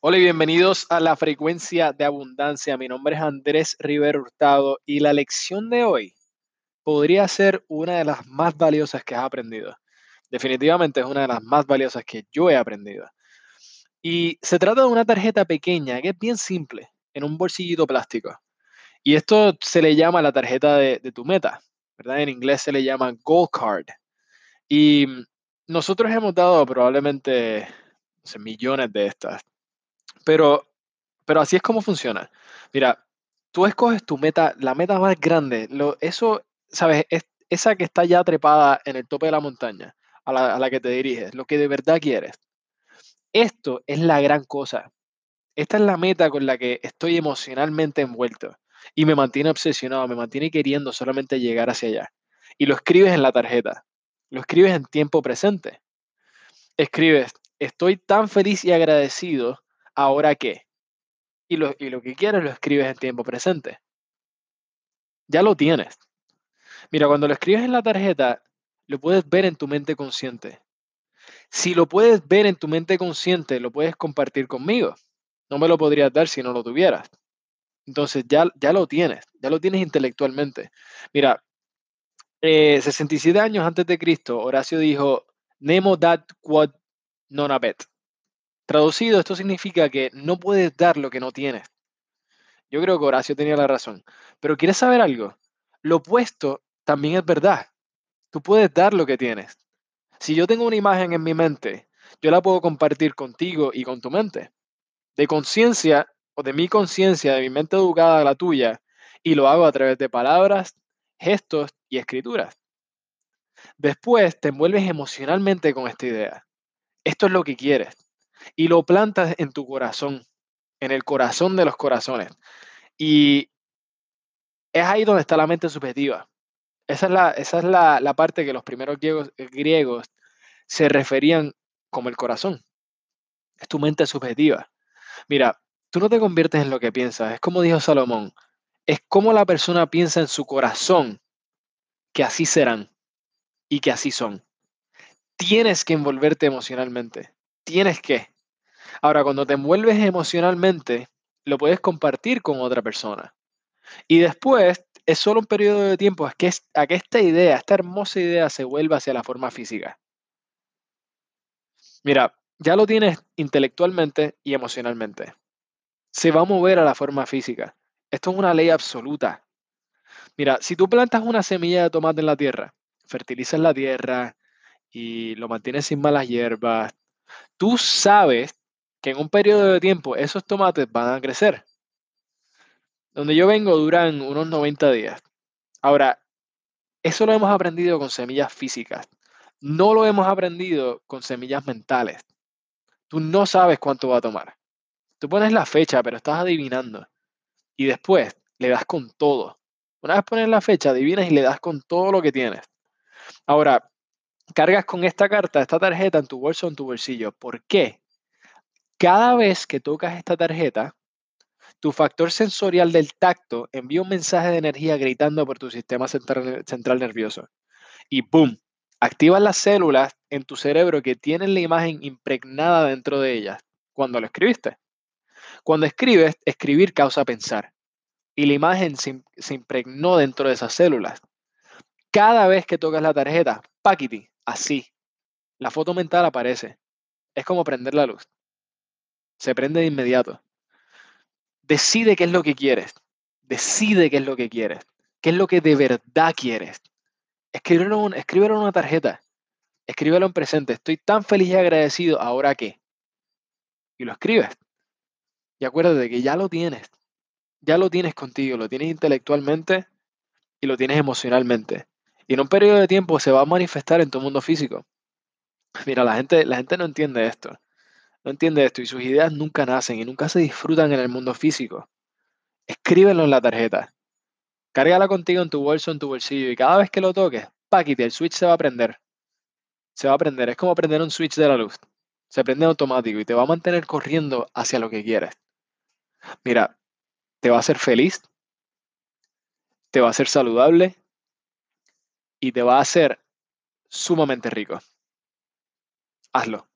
Hola y bienvenidos a la frecuencia de abundancia. Mi nombre es Andrés Rivero Hurtado y la lección de hoy podría ser una de las más valiosas que has aprendido. Definitivamente es una de las más valiosas que yo he aprendido. Y se trata de una tarjeta pequeña que es bien simple, en un bolsillito plástico. Y esto se le llama la tarjeta de, tu meta, ¿verdad? En inglés se le llama Gold Card. Y nosotros hemos dado probablemente millones de estas pero, pero así es como funciona. Mira, tú escoges tu meta, la meta más grande, lo, eso, ¿sabes? Es, esa que está ya trepada en el tope de la montaña, a la, a la que te diriges, lo que de verdad quieres. Esto es la gran cosa. Esta es la meta con la que estoy emocionalmente envuelto y me mantiene obsesionado, me mantiene queriendo solamente llegar hacia allá. Y lo escribes en la tarjeta, lo escribes en tiempo presente. Escribes, estoy tan feliz y agradecido ¿ahora qué? Y lo, y lo que quieres lo escribes en tiempo presente. Ya lo tienes. Mira, cuando lo escribes en la tarjeta, lo puedes ver en tu mente consciente. Si lo puedes ver en tu mente consciente, lo puedes compartir conmigo. No me lo podrías dar si no lo tuvieras. Entonces ya, ya lo tienes, ya lo tienes intelectualmente. Mira, 67 eh, años antes de Cristo, Horacio dijo, Nemo dat quod non habet. Traducido, esto significa que no puedes dar lo que no tienes. Yo creo que Horacio tenía la razón. Pero ¿quieres saber algo? Lo opuesto también es verdad. Tú puedes dar lo que tienes. Si yo tengo una imagen en mi mente, yo la puedo compartir contigo y con tu mente. De conciencia o de mi conciencia, de mi mente educada a la tuya, y lo hago a través de palabras, gestos y escrituras. Después te envuelves emocionalmente con esta idea. Esto es lo que quieres y lo plantas en tu corazón, en el corazón de los corazones. Y es ahí donde está la mente subjetiva. Esa es la, esa es la, parte que los primeros griegos, eh, griegos se referían como el corazón. Es tu mente subjetiva. Mira, tú no te conviertes en lo que piensas. Es como dijo Salomón. Es como la persona piensa en su corazón que así serán y que así son. Tienes que envolverte emocionalmente. Tienes que. Ahora, cuando te envuelves emocionalmente, lo puedes compartir con otra persona. Y después es solo un periodo de tiempo a que, a que esta idea, esta hermosa idea se vuelva hacia la forma física. Mira, ya lo tienes intelectualmente y emocionalmente. Se va a mover a la forma física. Esto es una ley absoluta. Mira, si tú plantas una semilla de tomate en la tierra, fertilizas la tierra y lo mantienes sin malas hierbas, tú sabes que en un periodo de tiempo esos tomates van a crecer. Donde yo vengo duran unos 90 días. Ahora, eso lo hemos aprendido con semillas físicas. No lo hemos aprendido con semillas mentales. Tú no sabes cuánto va a tomar. Tú pones la fecha, pero estás adivinando. Y después le das con todo. Una vez pones la fecha, adivinas y le das con todo lo que tienes. Ahora, cargas con esta carta, esta tarjeta en tu bolso o en tu bolsillo. ¿Por qué? Cada vez que tocas esta tarjeta, tu factor sensorial del tacto envía un mensaje de energía gritando por tu sistema central, nervioso. Y ¡boom! Activas las células en tu cerebro que tienen la imagen impregnada dentro de ellas cuando lo escribiste. Cuando escribes, escribir causa pensar. Y la imagen se, se impregnó dentro de esas células. Cada vez que tocas la tarjeta, paquiti, así. La foto mental aparece. Es como prender la luz. Se prende de inmediato. Decide qué es lo que quieres. Decide qué es lo que quieres. ¿Qué es lo que de verdad quieres? Escríbelo, en una tarjeta. Escríbelo en presente. Estoy tan feliz y agradecido. ¿Ahora qué? Y lo escribes. Y acuérdate que ya lo tienes. Ya lo tienes contigo. Lo tienes intelectualmente y lo tienes emocionalmente. Y en un periodo de tiempo se va a manifestar en tu mundo físico. Mira, la gente, la gente no entiende esto no entiende esto y sus ideas nunca nacen y nunca se disfrutan en el mundo físico. Escríbelo en la tarjeta. Cárgala contigo en tu bolso, en tu bolsillo y cada vez que lo toques, paquete, el switch se va a prender. Se va a prender. Es como prender un switch de la luz. Se prende automático y te va a mantener corriendo hacia lo que quieres. Mira, te va a hacer feliz, te va a hacer saludable y te va a hacer sumamente rico. Hazlo.